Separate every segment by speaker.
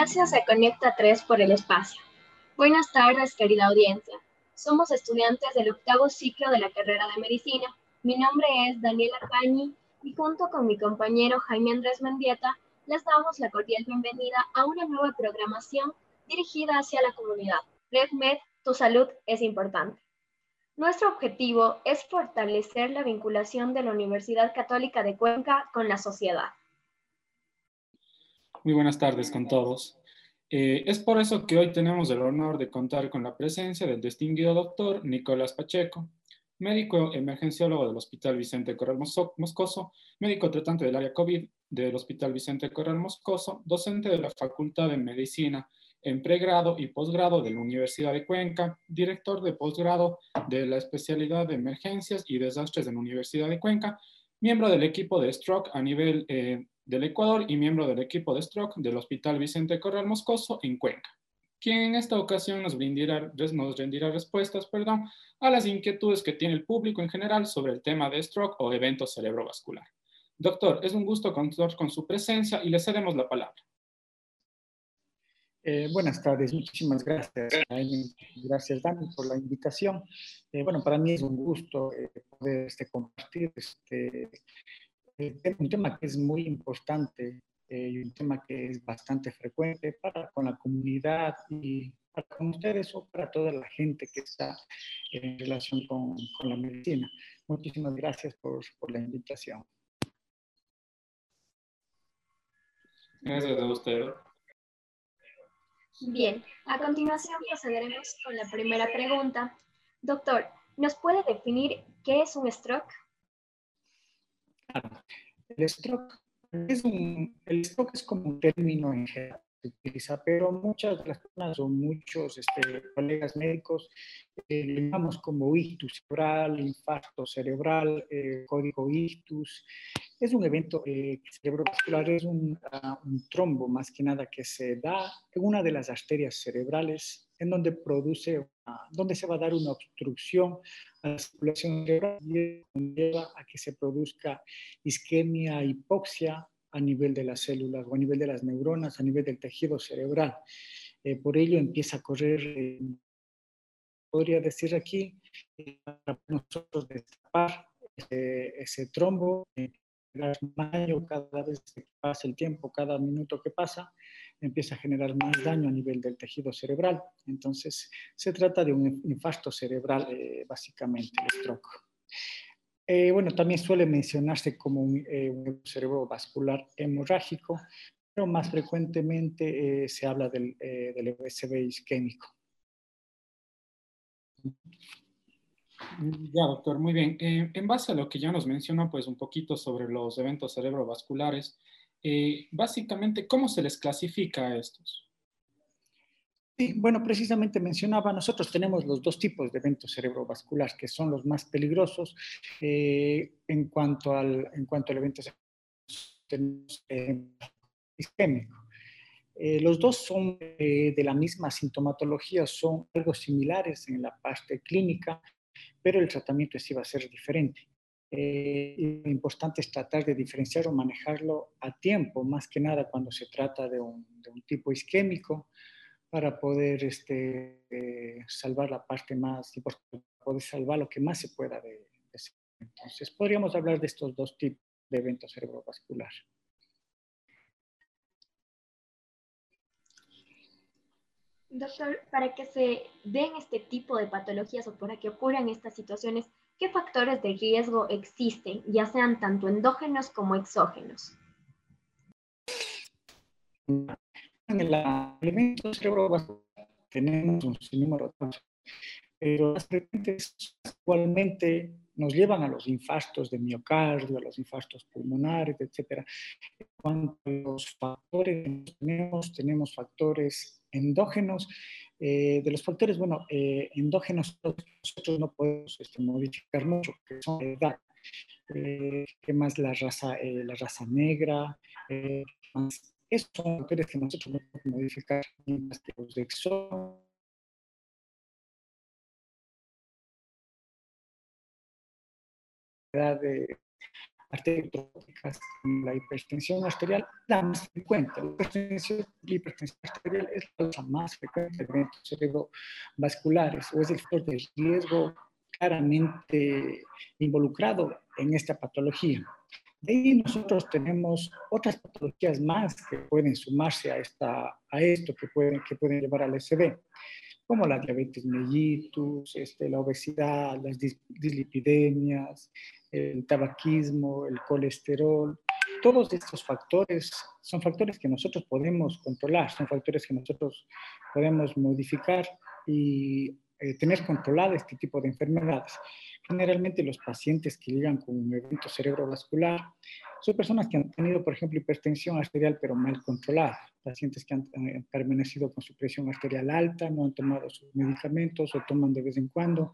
Speaker 1: Gracias a Conecta 3 por el espacio. Buenas tardes, querida audiencia. Somos estudiantes del octavo ciclo de la carrera de medicina. Mi nombre es Daniela Cañi y junto con mi compañero Jaime Andrés Mendieta les damos la cordial bienvenida a una nueva programación dirigida hacia la comunidad. RedMed, tu salud es importante. Nuestro objetivo es fortalecer la vinculación de la Universidad Católica de Cuenca con la sociedad.
Speaker 2: Muy buenas tardes con todos. Eh, es por eso que hoy tenemos el honor de contar con la presencia del distinguido doctor Nicolás Pacheco, médico emergenciólogo del Hospital Vicente Corral Moscoso, médico tratante del área COVID del Hospital Vicente Corral Moscoso, docente de la Facultad de Medicina en pregrado y posgrado de la Universidad de Cuenca, director de posgrado de la especialidad de emergencias y desastres de la Universidad de Cuenca, miembro del equipo de stroke a nivel eh, del Ecuador y miembro del equipo de stroke del Hospital Vicente Corral Moscoso en Cuenca, quien en esta ocasión nos, brindirá, nos rendirá respuestas perdón, a las inquietudes que tiene el público en general sobre el tema de stroke o evento cerebrovascular. Doctor, es un gusto contar con su presencia y le cedemos la palabra.
Speaker 3: Eh, buenas tardes, muchísimas gracias. Gracias, Dani, por la invitación. Eh, bueno, para mí es un gusto eh, poder este, compartir este, un tema que es muy importante y un tema que es bastante frecuente para con la comunidad y para con ustedes o para toda la gente que está en relación con, con la medicina. Muchísimas gracias por, por la invitación.
Speaker 2: Gracias a usted.
Speaker 1: Bien, a continuación procederemos con la primera pregunta. Doctor, ¿nos puede definir qué es un stroke?
Speaker 3: El stroke es, un, el stroke es como un término en general se utiliza, pero muchas personas o muchos este, colegas médicos eh, llamamos como ictus cerebral, infarto cerebral, eh, código ictus. Es un evento eh, cerebrovascular, es un, uh, un, trombo más que nada que se da en una de las arterias cerebrales en donde produce, una, donde se va a dar una obstrucción a la circulación cerebral y lleva a que se produzca isquemia, hipoxia a nivel de las células o a nivel de las neuronas, a nivel del tejido cerebral. Eh, por ello empieza a correr, eh, podría decir aquí, eh, para nosotros destapar ese, ese trombo, daño cada vez que pasa el tiempo, cada minuto que pasa, empieza a generar más daño a nivel del tejido cerebral. Entonces, se trata de un infarto cerebral, básicamente, el stroke. Eh, bueno, también suele mencionarse como un, eh, un cerebrovascular hemorrágico, pero más frecuentemente eh, se habla del, eh, del USB isquémico.
Speaker 2: Ya, doctor, muy bien. En base a lo que ya nos mencionó, pues un poquito sobre los eventos cerebrovasculares, básicamente, ¿cómo se les clasifica a estos?
Speaker 3: Sí, bueno, precisamente mencionaba, nosotros tenemos los dos tipos de eventos cerebrovasculares que son los más peligrosos eh, en, cuanto al, en cuanto al evento isquémico. Eh, los dos son eh, de la misma sintomatología, son algo similares en la parte clínica, pero el tratamiento sí va a ser diferente. Lo importante es tratar de diferenciar o manejarlo a tiempo, más que nada cuando se trata de un tipo isquémico, para poder este, eh, salvar la parte más importante, poder salvar lo que más se pueda de, de ese. Entonces, podríamos hablar de estos dos tipos de eventos cerebrovascular.
Speaker 1: Doctor, para que se den este tipo de patologías o para que ocurran estas situaciones, ¿qué factores de riesgo existen, ya sean tanto endógenos como exógenos?
Speaker 3: En el elemento cerebrovascular tenemos un sinnúmero de pero las frecuentes actualmente nos llevan a los infartos de miocardio, a los infartos pulmonares, etc. En cuanto a los factores que tenemos, tenemos factores endógenos. Eh, de los factores, bueno, eh, endógenos nosotros no podemos este, modificar mucho, que son la edad. Eh, ¿Qué más la raza, la raza negra? más esos son factores que nosotros no podemos modificar mientras que los de arteriotrópicas, la hipertensión arterial, la más frecuente. La hipertensión, arterial es la causa más frecuente de eventos cerebrovasculares o es el factor de riesgo claramente involucrado en esta patología. De ahí nosotros tenemos otras patologías más que pueden sumarse a, esta, a esto, que pueden, que pueden llevar al SD, como la diabetes mellitus, este, la obesidad, las dislipidemias, el tabaquismo, el colesterol. Todos estos factores son factores que nosotros podemos controlar, son factores que nosotros podemos modificar y eh, tener controlado este tipo de enfermedades. Generalmente los pacientes que llegan con un evento cerebrovascular son personas que han tenido, por ejemplo, hipertensión arterial pero mal controlada, pacientes que han, eh, permanecido con su presión arterial alta, no han tomado sus medicamentos o toman de vez en cuando.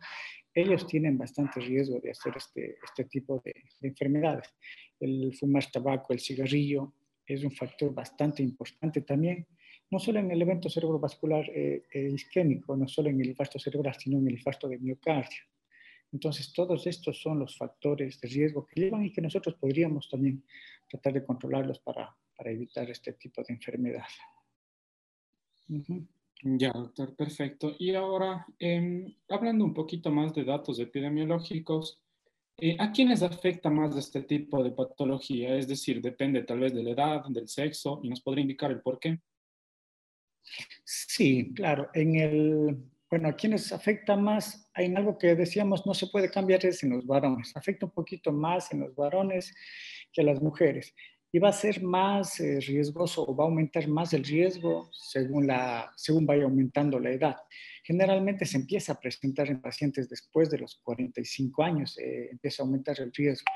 Speaker 3: Ellos tienen bastante riesgo de hacer este, este tipo de, enfermedades. El fumar tabaco, el cigarrillo, es un factor bastante importante también no solo en el evento cerebrovascular eh, eh, isquémico, no solo en el infarto cerebral, sino en el infarto de miocardio. Entonces, todos estos son los factores de riesgo que llevan y que nosotros podríamos también tratar de controlarlos para, para evitar este tipo de enfermedad.
Speaker 2: Ya, doctor, perfecto. Y ahora, em, hablando un poquito más de datos epidemiológicos, eh, ¿a quiénes afecta más este tipo de patología? Es decir, depende tal vez de la edad, del sexo, y nos podría indicar el por qué.
Speaker 3: Sí, claro. En el, bueno, a quienes afecta más, hay algo que decíamos, no se puede cambiar es en los varones. Afecta un poquito más en los varones que a las mujeres. Y va a ser más eh, riesgoso va a aumentar más el riesgo según, la, según vaya aumentando la edad. Generalmente se empieza a presentar en pacientes después de los 45 años, eh, empieza a aumentar el riesgo.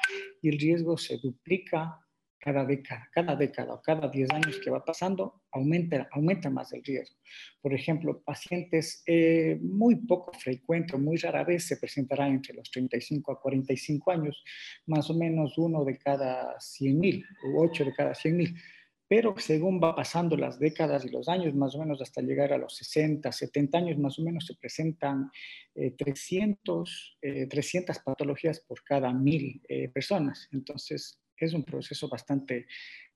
Speaker 3: Y el riesgo se duplica cada década, cada década o cada 10 años que va pasando, aumenta, aumenta más el riesgo. Por ejemplo, pacientes eh, muy poco frecuentes, muy rara vez se presentarán entre los 35 a 45 años, más o menos uno de cada 100 mil u 8 de cada 100 mil. Pero según va pasando las décadas y los años, más o menos hasta llegar a los 60, 70 años, más o menos se presentan 300, eh, 300 eh, patologías por cada mil personas. Entonces, es un proceso bastante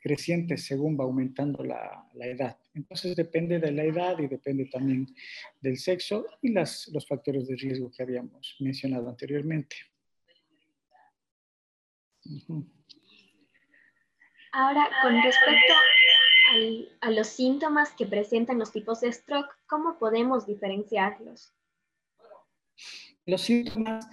Speaker 3: creciente según va aumentando la, edad. Entonces depende de la edad y depende también del sexo y las, los factores de riesgo que habíamos mencionado anteriormente.
Speaker 1: Ahora, con respecto a los síntomas que presentan los tipos de stroke, ¿cómo podemos diferenciarlos?
Speaker 3: Los síntomas,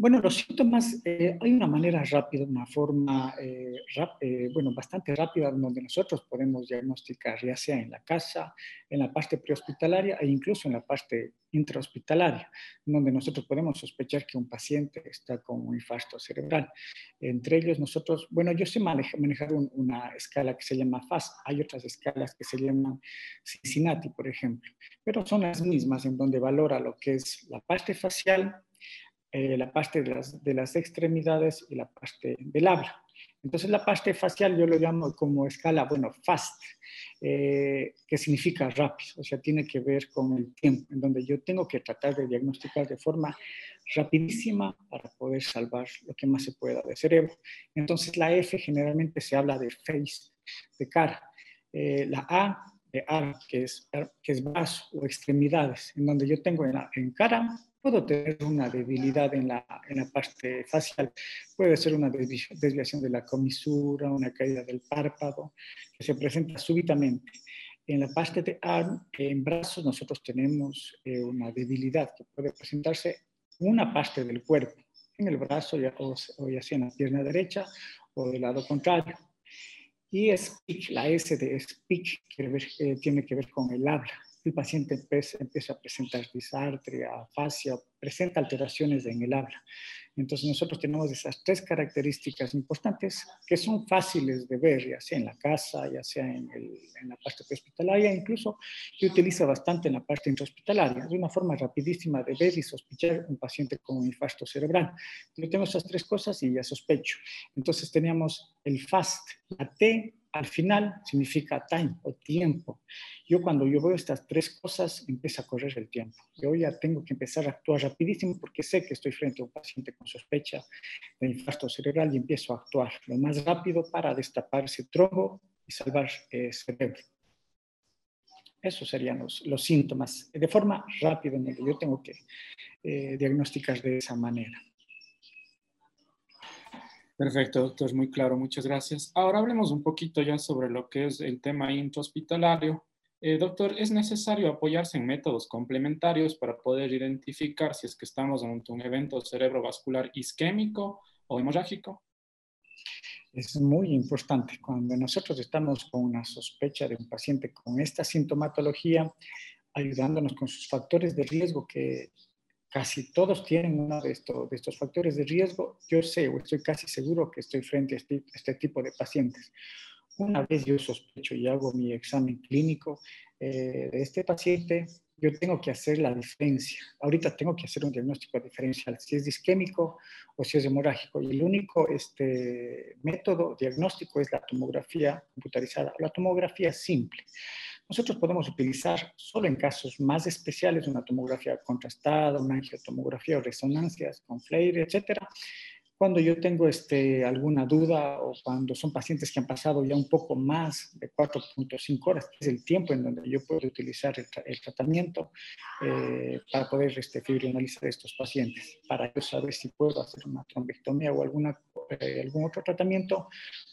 Speaker 3: bueno, los síntomas, eh, hay una manera rápida, una forma eh, eh, bueno, bastante rápida donde nosotros podemos diagnosticar, ya sea en la casa, en la parte prehospitalaria e incluso en la parte intrahospitalaria, donde nosotros podemos sospechar que un paciente está con un infarto cerebral. Entre ellos nosotros, bueno, yo sé manejar, una escala que se llama FAS, hay otras escalas que se llaman Cincinnati, por ejemplo, pero son las mismas en donde valora lo que es la parte facial, eh, la parte de las, de las, extremidades y la parte del habla. Entonces la parte facial yo lo llamo como escala, bueno, fast, eh, que significa rápido, o sea, tiene que ver con el tiempo, en donde yo tengo que tratar de diagnosticar de forma rapidísima para poder salvar lo que más se pueda de cerebro. Entonces la F generalmente se habla de face, de cara. Eh, la A de arm, que es, que es o extremidades, en donde yo tengo en, la, en cara Puedo tener una debilidad en la, en la parte facial, puede ser una desviación de la comisura, una caída del párpado, que se presenta súbitamente. En la parte de arm, en brazos, nosotros tenemos eh, una debilidad que puede presentarse una parte del cuerpo, en el brazo ya, o, ya sea en la pierna derecha o del lado contrario. Y speech, la S de speech eh, tiene que ver con el habla el paciente empieza, a presentar disartria, afasia, presenta alteraciones en el habla. Entonces nosotros tenemos esas tres características importantes que son fáciles de ver, ya sea en la casa, ya sea en, la parte hospitalaria, incluso se utiliza bastante en la parte intrahospitalaria. Es una forma rapidísima de ver y sospechar un paciente con un infarto cerebral. Yo tengo esas tres cosas y ya sospecho. Entonces teníamos el fast, la T al final significa time o tiempo. Yo cuando yo veo estas tres cosas, empieza a correr el tiempo. Yo ya tengo que empezar a actuar rapidísimo porque sé que estoy frente a un paciente con sospecha de infarto cerebral y empiezo a actuar lo más rápido para destapar ese trombo y salvar el cerebro. Esos serían los, los, síntomas de forma rápida en que yo tengo que eh, diagnosticar de esa manera.
Speaker 2: Perfecto, doctor, muy claro, muchas gracias. Ahora hablemos un poquito ya sobre lo que es el tema intrahospitalario. Eh, doctor, ¿es necesario apoyarse en métodos complementarios para poder identificar si es que estamos ante un evento cerebrovascular isquémico o hemorrágico?
Speaker 3: Es muy importante. Cuando nosotros estamos con una sospecha de un paciente con esta sintomatología, ayudándonos con sus factores de riesgo que casi todos tienen uno de, estos, factores de riesgo, yo sé o estoy casi seguro que estoy frente a este, este tipo de pacientes. Una vez yo sospecho y hago mi examen clínico eh, de este paciente, yo tengo que hacer la diferencia. Ahorita tengo que hacer un diagnóstico diferencial, si es isquémico o si es hemorrágico. Y el único este, método diagnóstico es la tomografía computarizada, la tomografía simple. Nosotros podemos utilizar solo en casos más especiales una tomografía contrastada, una angiotomografía o resonancias con FLAIR, etcétera, cuando yo tengo este, alguna duda o cuando son pacientes que han pasado ya un poco más de 4.5 horas, que es el tiempo en donde yo puedo utilizar el, tratamiento eh, para poder este, fibrinalizar estos pacientes, para yo saber si puedo hacer una trombectomía o alguna, eh, algún otro tratamiento,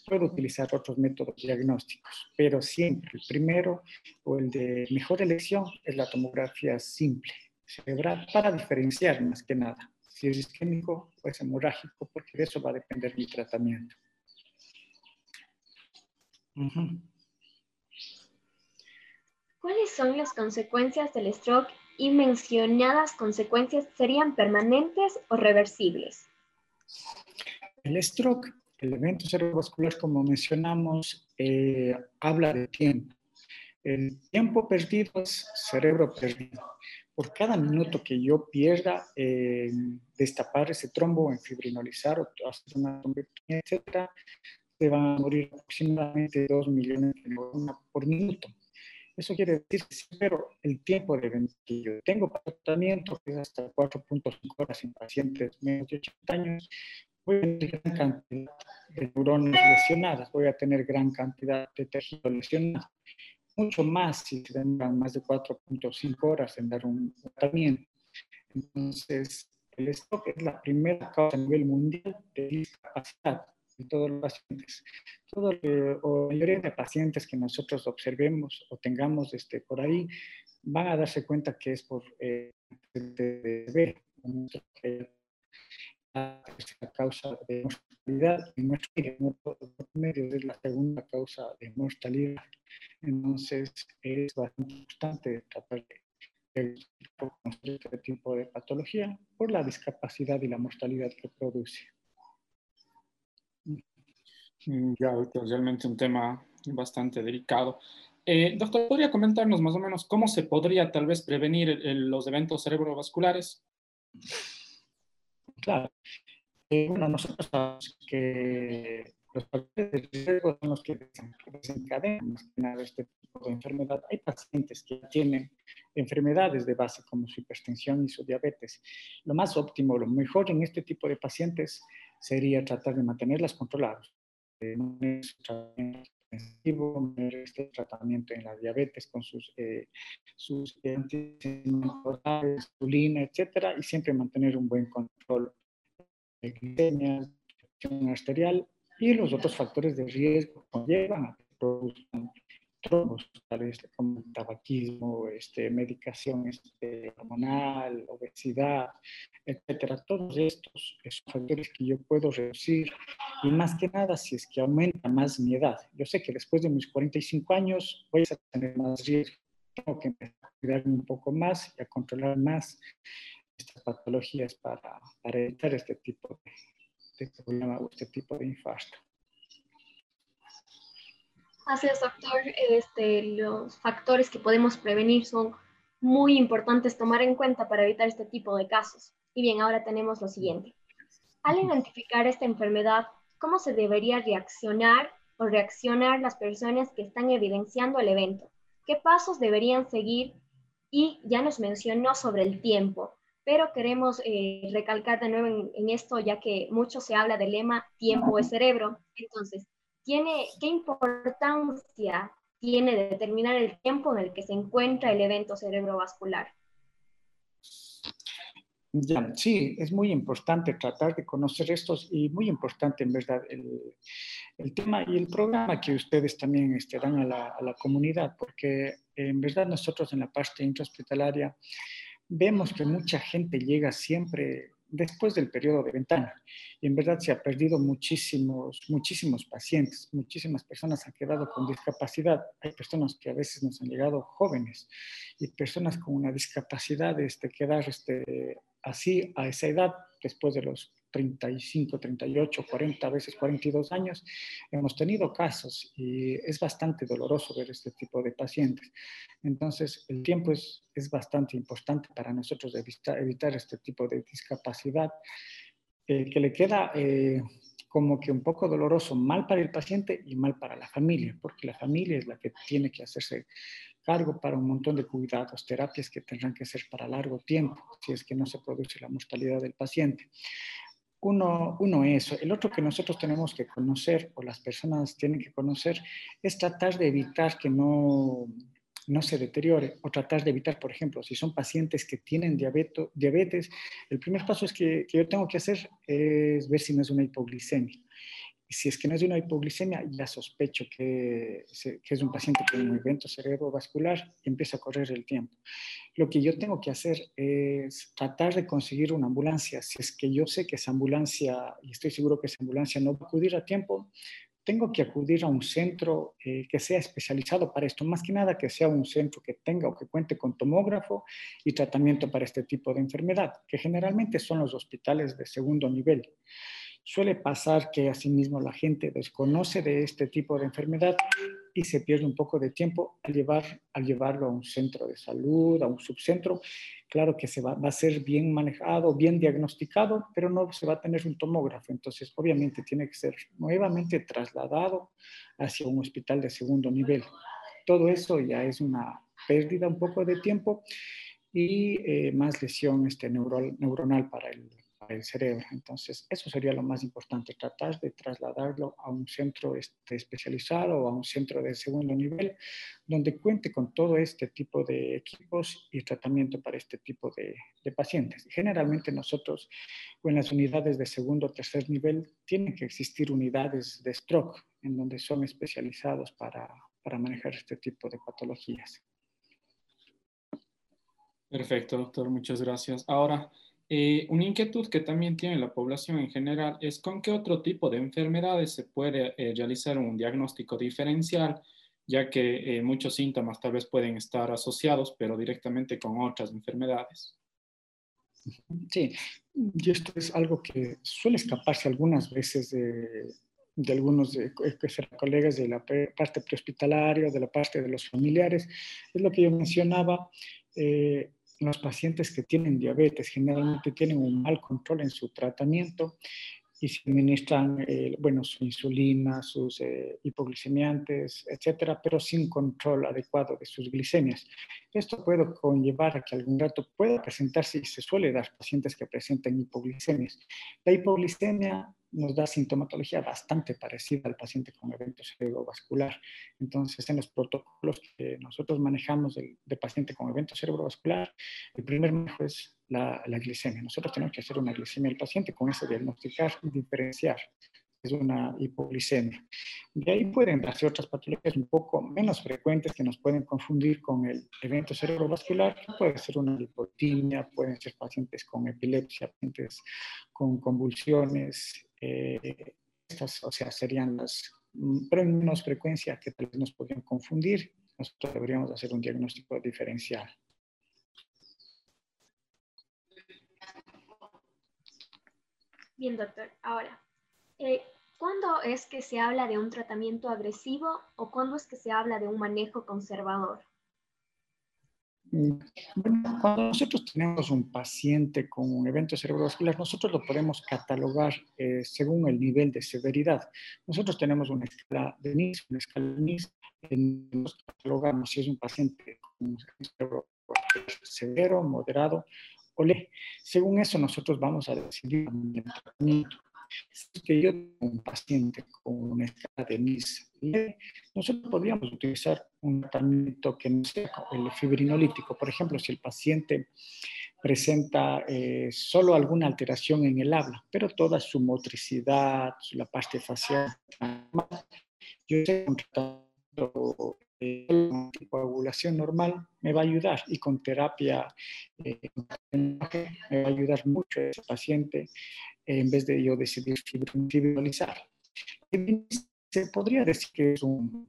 Speaker 3: puedo utilizar otros métodos diagnósticos, pero siempre el primero o el de mejor elección es la tomografía simple cerebral para diferenciar más que nada si es isquémico o es hemorrágico, porque de eso va a depender mi tratamiento.
Speaker 1: ¿Cuáles son las consecuencias del stroke y mencionadas consecuencias serían permanentes o reversibles?
Speaker 3: El stroke, el evento cerebrovascular, como mencionamos, eh, habla de tiempo. El tiempo perdido es cerebro perdido por cada minuto que yo pierda en destapar ese trombo, en fibrinolizar o hacer una trombectomía, etcétera, se van a morir aproximadamente 2 millones de neuronas por minuto. Eso quiere decir pero el tiempo de que yo tengo tratamiento, que es hasta 4.5 horas en pacientes menos de 80 años, voy a tener gran cantidad de neuronas lesionadas, voy a tener gran cantidad de tejido lesionado mucho más si se demoran más de 4.5 horas en dar un tratamiento. Entonces, el stock es la primera causa a nivel mundial de discapacidad en todos los pacientes. Todo, o la mayoría de pacientes que nosotros observemos o tengamos este, por ahí van a darse cuenta que es por eh, de, la causa de mortalidad en nuestro medio es la segunda causa de mortalidad entonces, es bastante importante tratar de este tipo de patología por la discapacidad y la mortalidad que produce.
Speaker 2: Mm, ya, realmente un tema bastante delicado. Eh, doctor, ¿podría comentarnos más o menos cómo se podría tal vez prevenir los eventos cerebrovasculares?
Speaker 3: Claro. Eh, bueno, nosotros sabemos que los factores de riesgo son los que desencadenan este tipo de enfermedad. Hay pacientes que tienen enfermedades de base como su hipertensión y su diabetes. Lo más óptimo, lo mejor en este tipo de pacientes sería tratar de mantenerlas controladas. Este tratamiento en la diabetes con sus, eh, sus insulina, etcétera, y siempre mantener un buen control glicemia, arterial y los otros factores de riesgo conllevan a que produzcan trombos, tales como tabaquismo, este, medicación este, hormonal, obesidad, etcétera. Todos estos son factores que yo puedo reducir y más que nada si es que aumenta más mi edad. Yo sé que después de mis 45 años voy a tener más riesgo. Tengo que cuidarme un poco más y a controlar más estas patologías para, para evitar este tipo de, este problema o este tipo de infarto.
Speaker 1: Así es, doctor. Este, los factores que podemos prevenir son muy importantes tomar en cuenta para evitar este tipo de casos. Y bien, ahora tenemos lo siguiente. Al identificar esta enfermedad, ¿cómo se debería reaccionar o reaccionar las personas que están evidenciando el evento? ¿Qué pasos deberían seguir? Y ya nos mencionó sobre el tiempo, pero queremos eh, recalcar de nuevo en, esto, ya que mucho se habla del lema tiempo es cerebro. Entonces, ¿tiene, ¿qué importancia tiene determinar el tiempo en el que se encuentra el evento cerebrovascular?
Speaker 3: Sí, es muy importante tratar de conocer estos y muy importante en verdad el, el tema y el programa que ustedes también este, dan a la, a la, comunidad, porque en verdad nosotros en la parte intrahospitalaria vemos que mucha gente llega siempre después del periodo de ventana. Y en verdad se ha perdido muchísimos, muchísimos pacientes, muchísimas personas han quedado con discapacidad. Hay personas que a veces nos han llegado jóvenes y personas con una discapacidad este, quedar este, así a esa edad, después de los 35, 38, 40, a veces 42 años, hemos tenido casos y es bastante doloroso ver este tipo de pacientes. Entonces, el tiempo es, es bastante importante para nosotros evitar, evitar este tipo de discapacidad eh, que le queda eh, como que un poco doloroso, mal para el paciente y mal para la familia, porque la familia es la que tiene que hacerse cargo para un montón de cuidados, terapias que tendrán que ser para largo tiempo, si es que no se produce la mortalidad del paciente. Uno, uno eso. El otro que nosotros tenemos que conocer, o las personas tienen que conocer, es tratar de evitar que no, no se deteriore o tratar de evitar, por ejemplo, si son pacientes que tienen diabetes, el primer paso es que, que, yo tengo que hacer es ver si no es una hipoglicemia si es que no es una hipoglicemia, ya sospecho que, que, es un paciente con un evento cerebrovascular empieza a correr el tiempo. Lo que yo tengo que hacer es tratar de conseguir una ambulancia. Si es que yo sé que esa ambulancia, y estoy seguro que esa ambulancia no va a acudir a tiempo, tengo que acudir a un centro eh, que sea especializado para esto, más que nada que sea un centro que tenga o que cuente con tomógrafo y tratamiento para este tipo de enfermedad, que generalmente son los hospitales de segundo nivel. Suele pasar que asimismo la gente desconoce de este tipo de enfermedad y se pierde un poco de tiempo al, llevar, al llevarlo a un centro de salud, a un subcentro. Claro que se va, a ser bien manejado, bien diagnosticado, pero no se va a tener un tomógrafo. Entonces, obviamente, tiene que ser nuevamente trasladado hacia un hospital de segundo nivel. Todo eso ya es una pérdida un poco de tiempo y eh, más lesión este, neural, neuronal para el, el cerebro. Entonces, eso sería lo más importante, tratar de trasladarlo a un centro este, especializado o a un centro de segundo nivel, donde cuente con todo este tipo de equipos y tratamiento para este tipo de, de pacientes. Generalmente nosotros, en las unidades de segundo o tercer nivel, tienen que existir unidades de stroke, en donde son especializados para, para manejar este tipo de patologías.
Speaker 2: Perfecto, doctor, muchas gracias. Ahora, eh, una inquietud que también tiene la población en general es con qué otro tipo de enfermedades se puede eh, realizar un diagnóstico diferencial, ya que eh, muchos síntomas tal vez pueden estar asociados, pero directamente con otras enfermedades.
Speaker 3: Sí, y esto es algo que suele escaparse algunas veces de, de algunos de, colegas de la parte prehospitalaria, de la parte de los familiares. Es lo que yo mencionaba. Eh, los pacientes que tienen diabetes generalmente tienen un mal control en su tratamiento y se administran, eh, bueno, su insulina, sus eh, hipoglicemiantes, etcétera, pero sin control adecuado de sus glicemias. Esto puede conllevar a que algún rato pueda presentarse y se suele dar pacientes que presentan hipoglicemias. La hipoglicemia nos da sintomatología bastante parecida al paciente con evento cerebrovascular. Entonces, en los protocolos que nosotros manejamos de, de paciente con evento cerebrovascular, el primer manejo es la, la, glicemia. Nosotros tenemos que hacer una glicemia del paciente, con eso diagnosticar y diferenciar. Es una hipoglicemia. De ahí pueden darse otras patologías un poco menos frecuentes que nos pueden confundir con el evento cerebrovascular. Puede ser una lipotimia, pueden ser pacientes con epilepsia, pacientes con convulsiones, eh, estas, o sea, serían las, pero en menos frecuencia que tal vez nos podrían confundir. Nosotros deberíamos hacer un diagnóstico diferencial.
Speaker 1: Bien, doctor. Ahora, eh, ¿cuándo es que se habla de un tratamiento agresivo o cuándo es que se habla de un manejo conservador?
Speaker 3: Bueno, cuando nosotros tenemos un paciente con un evento cerebrovascular, nosotros lo podemos catalogar eh, según el nivel de severidad. Nosotros tenemos una escala de NIS, una escala de NIS, nos catalogamos si es un paciente con un cerebrovascular severo, moderado o leve. Según eso, nosotros vamos a decidir el tratamiento. Si que yo tengo un paciente con una escala de NIS nosotros podríamos utilizar un tratamiento que no sea el fibrinolítico. Por ejemplo, si el paciente presenta eh, solo alguna alteración en el habla, pero toda su motricidad, la parte facial, yo sé un tratamiento de coagulación normal me va a ayudar y con terapia eh, me va a ayudar mucho a ese paciente en vez de yo decidir fibrinolizar se podría decir que es un,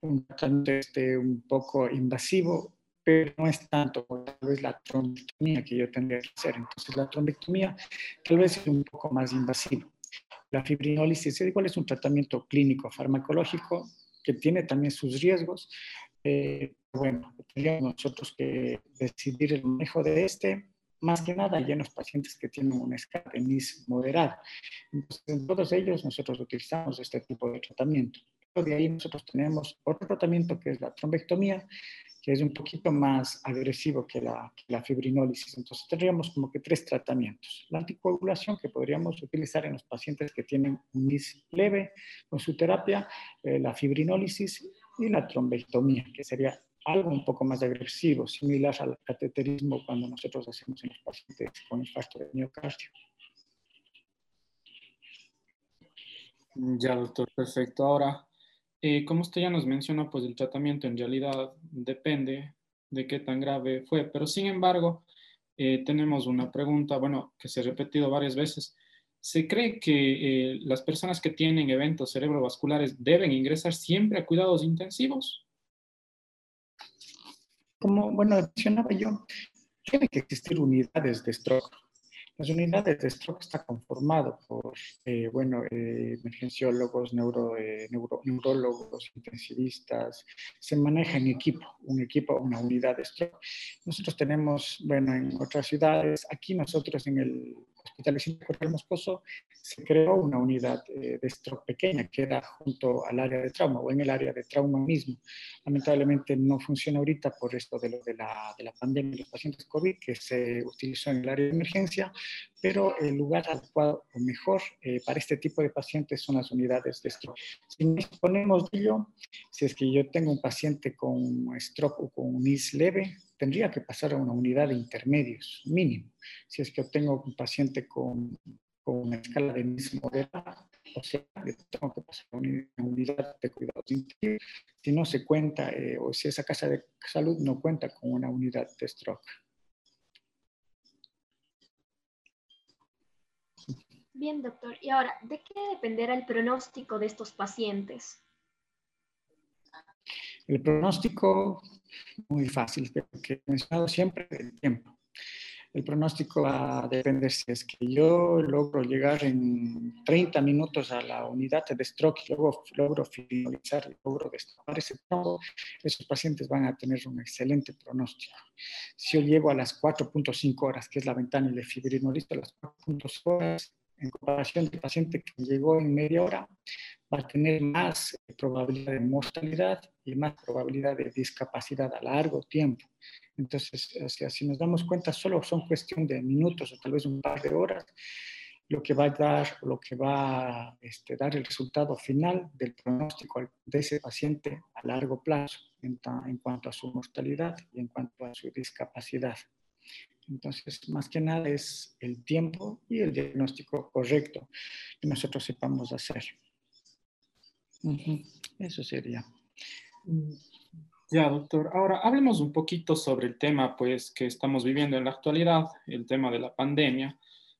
Speaker 3: un este, un poco invasivo, pero no es tanto tal vez la trombectomía que yo tendría que hacer. Entonces, la trombectomía tal vez es un poco más invasivo. La fibrinólisis igual es un tratamiento clínico farmacológico que tiene también sus riesgos. Eh, bueno, tendríamos nosotros que decidir el manejo de este más que nada hay en los pacientes que tienen una escala de NIS moderada. Entonces, en todos ellos nosotros utilizamos este tipo de tratamiento. De ahí nosotros tenemos otro tratamiento que es la trombectomía, que es un poquito más agresivo que la, que fibrinólisis. Entonces tendríamos como que tres tratamientos. La anticoagulación que podríamos utilizar en los pacientes que tienen un NIS leve con su terapia, eh, la fibrinólisis y la trombectomía, que sería algo un poco más agresivo, similar al cateterismo cuando nosotros hacemos en los pacientes con infarto de miocardio.
Speaker 2: Ya, doctor, perfecto. Ahora, eh, como usted ya nos mencionó, pues el tratamiento en realidad depende de qué tan grave fue, pero sin embargo, eh, tenemos una pregunta, bueno, que se ha repetido varias veces. ¿Se cree que eh, las personas que tienen eventos cerebrovasculares deben ingresar siempre a cuidados intensivos?
Speaker 3: como, bueno, mencionaba yo, tiene que existir unidades de stroke. Las unidades de stroke están conformado por, eh, bueno, eh, emergenciólogos, neuro, eh, neurólogos, intensivistas. Se maneja en equipo, un equipo, una unidad de stroke. Nosotros tenemos, bueno, en otras ciudades, aquí nosotros en el Hospital Vicente Corral Moscoso se creó una unidad eh, de stroke pequeña que era junto al área de trauma o en el área de trauma mismo. Lamentablemente no funciona ahorita por esto de, lo de, la, de la pandemia de los pacientes COVID que se utilizó en el área de emergencia, pero el lugar adecuado o mejor eh, para este tipo de pacientes son las unidades de stroke. Si nos ponemos de ello, si es que yo tengo un paciente con stroke o con un IS leve, tendría que pasar a una unidad de intermedios, mínimo. Si es que tengo un paciente con, con una escala de NIS moderada, o sea, tengo que pasar a una unidad de cuidados intensivos. Si no se cuenta, eh, o si esa casa de salud no cuenta con una unidad de stroke.
Speaker 1: Bien, doctor. Y ahora, ¿de qué dependerá el pronóstico de estos pacientes?
Speaker 3: El pronóstico, muy fácil, porque he mencionado siempre el tiempo. El pronóstico va a depender si es que yo logro llegar en 30 minutos a la unidad de stroke y luego logro finalizar y logro destapar ese tronco, esos pacientes van a tener un excelente pronóstico. Si yo llego a las 4.5 horas, que es la ventana de fibrinolista, las 4.5 horas, en comparación del paciente que llegó en media hora, va a tener más probabilidad de mortalidad y más probabilidad de discapacidad a largo tiempo. Entonces, si nos damos cuenta, solo son cuestión de minutos o tal vez un par de horas lo que va a dar, lo que va a este, dar el resultado final del pronóstico de ese paciente a largo plazo en, en cuanto a su mortalidad y en cuanto a su discapacidad. Entonces, más que nada es el tiempo y el diagnóstico correcto que nosotros sepamos hacer. Eso sería.
Speaker 2: Ya, doctor. Ahora hablemos un poquito sobre el tema pues, que estamos viviendo en la actualidad, el tema de la pandemia.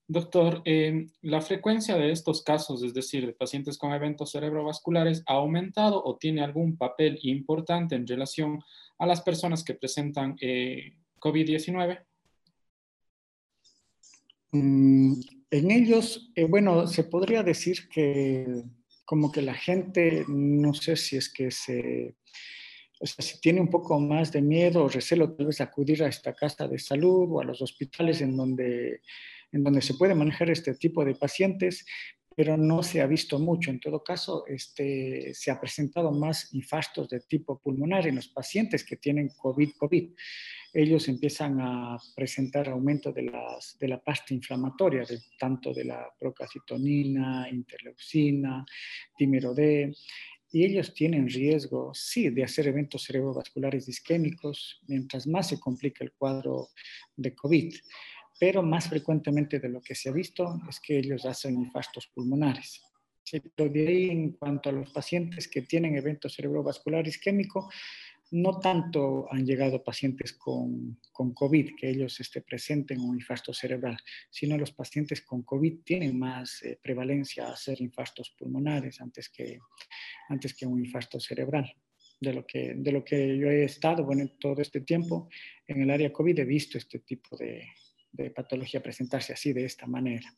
Speaker 2: Doctor, eh, la frecuencia de estos casos, es decir, de pacientes con eventos cerebrovasculares, ¿ha aumentado o tiene algún papel importante en relación a las personas que presentan eh, COVID-19?
Speaker 3: Mm, en ellos, eh, bueno, se podría decir que como que la gente, no sé si es que se O sea, si tiene un poco más de miedo o recelo, tal vez acudir a esta casa de salud o a los hospitales en donde, en donde se puede manejar este tipo de pacientes, pero no se ha visto mucho. En todo caso, este, se ha presentado más infartos de tipo pulmonar en los pacientes que tienen COVID-COVID. Ellos empiezan a presentar aumento de, las, de la pasta inflamatoria, de, tanto de la procalcitonina, interleucina, dímero D, y ellos tienen riesgo, sí, de hacer eventos cerebrovasculares isquémicos mientras más se complica el cuadro de COVID pero más frecuentemente de lo que se ha visto es que ellos hacen infartos pulmonares. Sí, pero de ahí, en cuanto a los pacientes que tienen eventos cerebrovascular isquémico, no tanto han llegado pacientes con, con COVID, que ellos este, presenten un infarto cerebral, sino los pacientes con COVID tienen más eh, prevalencia a hacer infartos pulmonares antes que, antes que un infarto cerebral. De lo, que, de lo que yo he estado, bueno, en todo este tiempo en el área COVID he visto este tipo de patología presentarse así, de esta manera.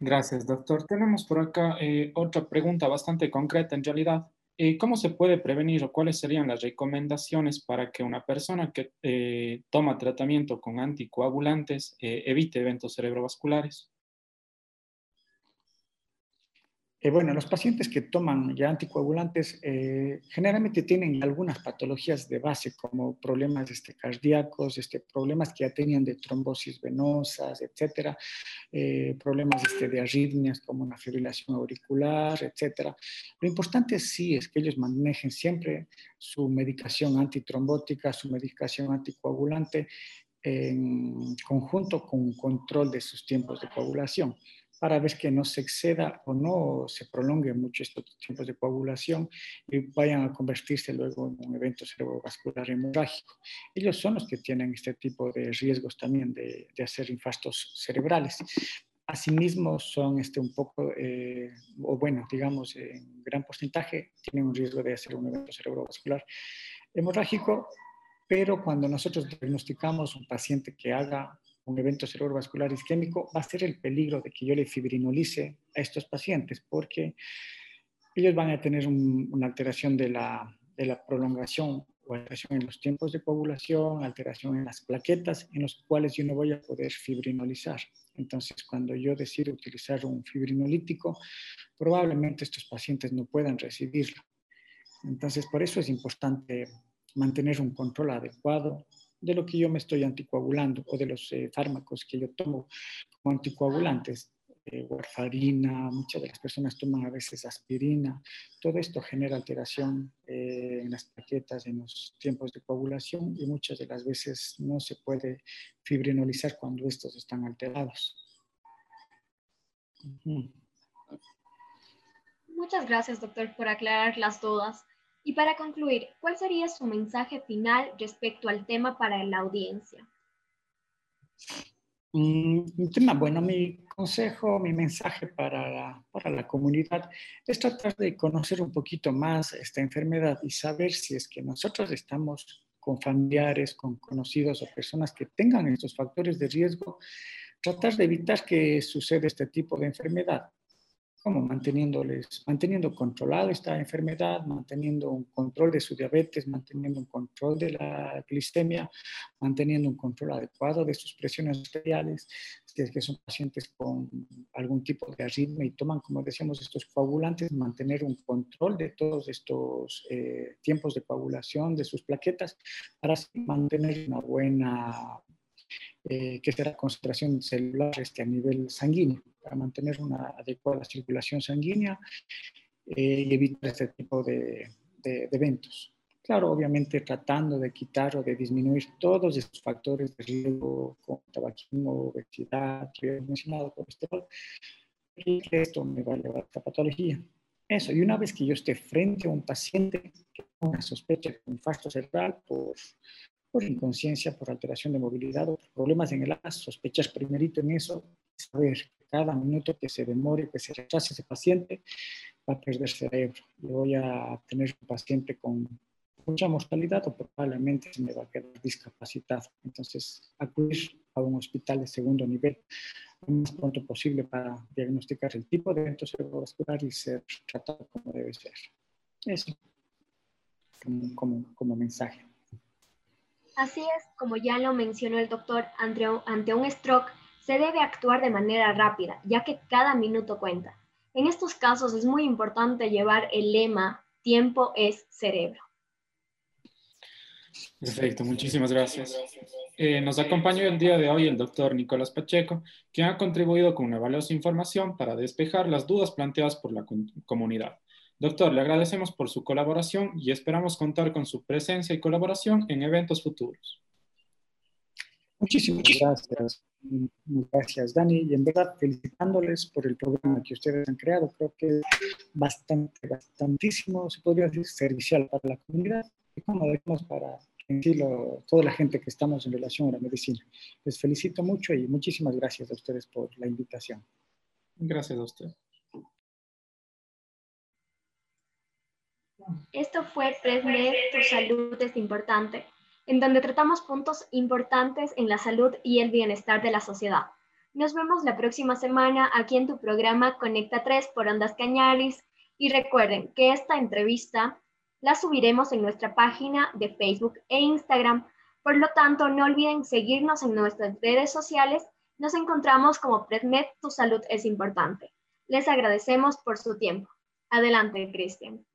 Speaker 2: Gracias, doctor. Tenemos por acá eh, otra pregunta bastante concreta en realidad. Eh, ¿Cómo se puede prevenir o cuáles serían las recomendaciones para que una persona que eh, toma tratamiento con anticoagulantes evite eventos cerebrovasculares?
Speaker 3: Eh, bueno, los pacientes que toman ya anticoagulantes eh, generalmente tienen algunas patologías de base como problemas este, cardíacos, este, problemas que ya tenían de trombosis venosas, etcétera, eh, problemas este, de arritmias como una fibrilación auricular, etcétera. Lo importante sí es que ellos manejen siempre su medicación antitrombótica, su medicación anticoagulante en conjunto con control de sus tiempos de coagulación para ver que no se exceda o no se prolongue mucho estos tiempos de coagulación y vayan a convertirse luego en un evento cerebrovascular hemorrágico. Ellos son los que tienen este tipo de riesgos también de, de hacer infartos cerebrales. Asimismo, son este, un poco, eh, o bueno, digamos, en gran porcentaje, tienen un riesgo de hacer un evento cerebrovascular hemorrágico, pero cuando nosotros diagnosticamos un paciente que haga un evento cerebrovascular isquémico, va a ser el peligro de que yo le fibrinolice a estos pacientes, porque ellos van a tener una alteración de la, prolongación o alteración en los tiempos de coagulación, alteración en las plaquetas, en los cuales yo no voy a poder fibrinolizar. Entonces, cuando yo decido utilizar un fibrinolítico, probablemente estos pacientes no puedan recibirlo. Entonces, por eso es importante mantener un control adecuado de lo que yo me estoy anticoagulando o de los eh, fármacos que yo tomo como anticoagulantes. Eh, warfarina, muchas de las personas toman a veces aspirina. Todo esto genera alteración eh, en las plaquetas, en los tiempos de coagulación y muchas de las veces no se puede fibrinolizar cuando estos están alterados.
Speaker 1: Muchas gracias, doctor, por aclarar las dudas. Y para concluir, ¿cuál sería su mensaje final respecto al tema para la audiencia?
Speaker 3: Mm, un tema, bueno, mi consejo, mi mensaje para la, para la comunidad es tratar de conocer un poquito más esta enfermedad y saber si es que nosotros estamos con familiares, con conocidos o personas que tengan estos factores de riesgo, tratar de evitar que suceda este tipo de enfermedad como manteniéndoles, manteniendo controlada esta enfermedad, manteniendo un control de su diabetes, manteniendo un control de la glicemia, manteniendo un control adecuado de sus presiones arteriales, si es que son pacientes con algún tipo de arritmia y toman, como decíamos, estos coagulantes, mantener un control de todos estos eh, tiempos de coagulación de sus plaquetas para mantener una buena eh, que será concentración celular este, a nivel sanguíneo, para mantener una adecuada circulación sanguínea eh, y evitar este tipo de, de, eventos. Claro, obviamente tratando de quitar o de disminuir todos estos factores de riesgo como tabaquismo, obesidad, que he mencionado, colesterol, y esto me va a llevar a esta patología. Eso, y una vez que yo esté frente a un paciente que una sospecha de infarto cerebral por por inconsciencia, por alteración de movilidad o por problemas en el as, sospechas primerito en eso, saber cada minuto que se demore, que se rechace ese paciente, va a perder cerebro. Yo voy a tener un paciente con mucha mortalidad o probablemente me va a quedar discapacitado. Entonces, acudir a un hospital de segundo nivel lo más pronto posible para diagnosticar el tipo de evento cerebrovascular y ser tratado como debe ser. Eso, como, como mensaje.
Speaker 1: Así es, como ya lo mencionó el doctor, ante, ante un stroke se debe actuar de manera rápida, ya que cada minuto cuenta. En estos casos es muy importante llevar el lema tiempo es cerebro.
Speaker 2: Perfecto, muchísimas gracias. Eh, nos acompañó el día de hoy el doctor Nicolás Pacheco, quien ha contribuido con una valiosa información para despejar las dudas planteadas por la comunidad. Doctor, le agradecemos por su colaboración y esperamos contar con su presencia y colaboración en eventos futuros.
Speaker 3: Muchísimas gracias. Gracias, Dani. Y en verdad, felicitándoles por el programa que ustedes han creado. Creo que es bastante, bastantísimo, se podría decir, servicial para la comunidad y como decimos para toda la gente que estamos en relación a la medicina. Les felicito mucho y muchísimas gracias a ustedes por la invitación.
Speaker 2: Gracias a usted.
Speaker 1: Esto fue PRESMED, Tu Salud es Importante, en donde tratamos puntos importantes en la salud y el bienestar de la sociedad. Nos vemos la próxima semana aquí en tu programa Conecta 3 por Ondas Cañaris y recuerden que esta entrevista la subiremos en nuestra página de Facebook e Instagram. Por lo tanto, no olviden seguirnos en nuestras redes sociales. Nos encontramos como PredMed, tu salud es importante. Les agradecemos por su tiempo. Adelante, Cristian.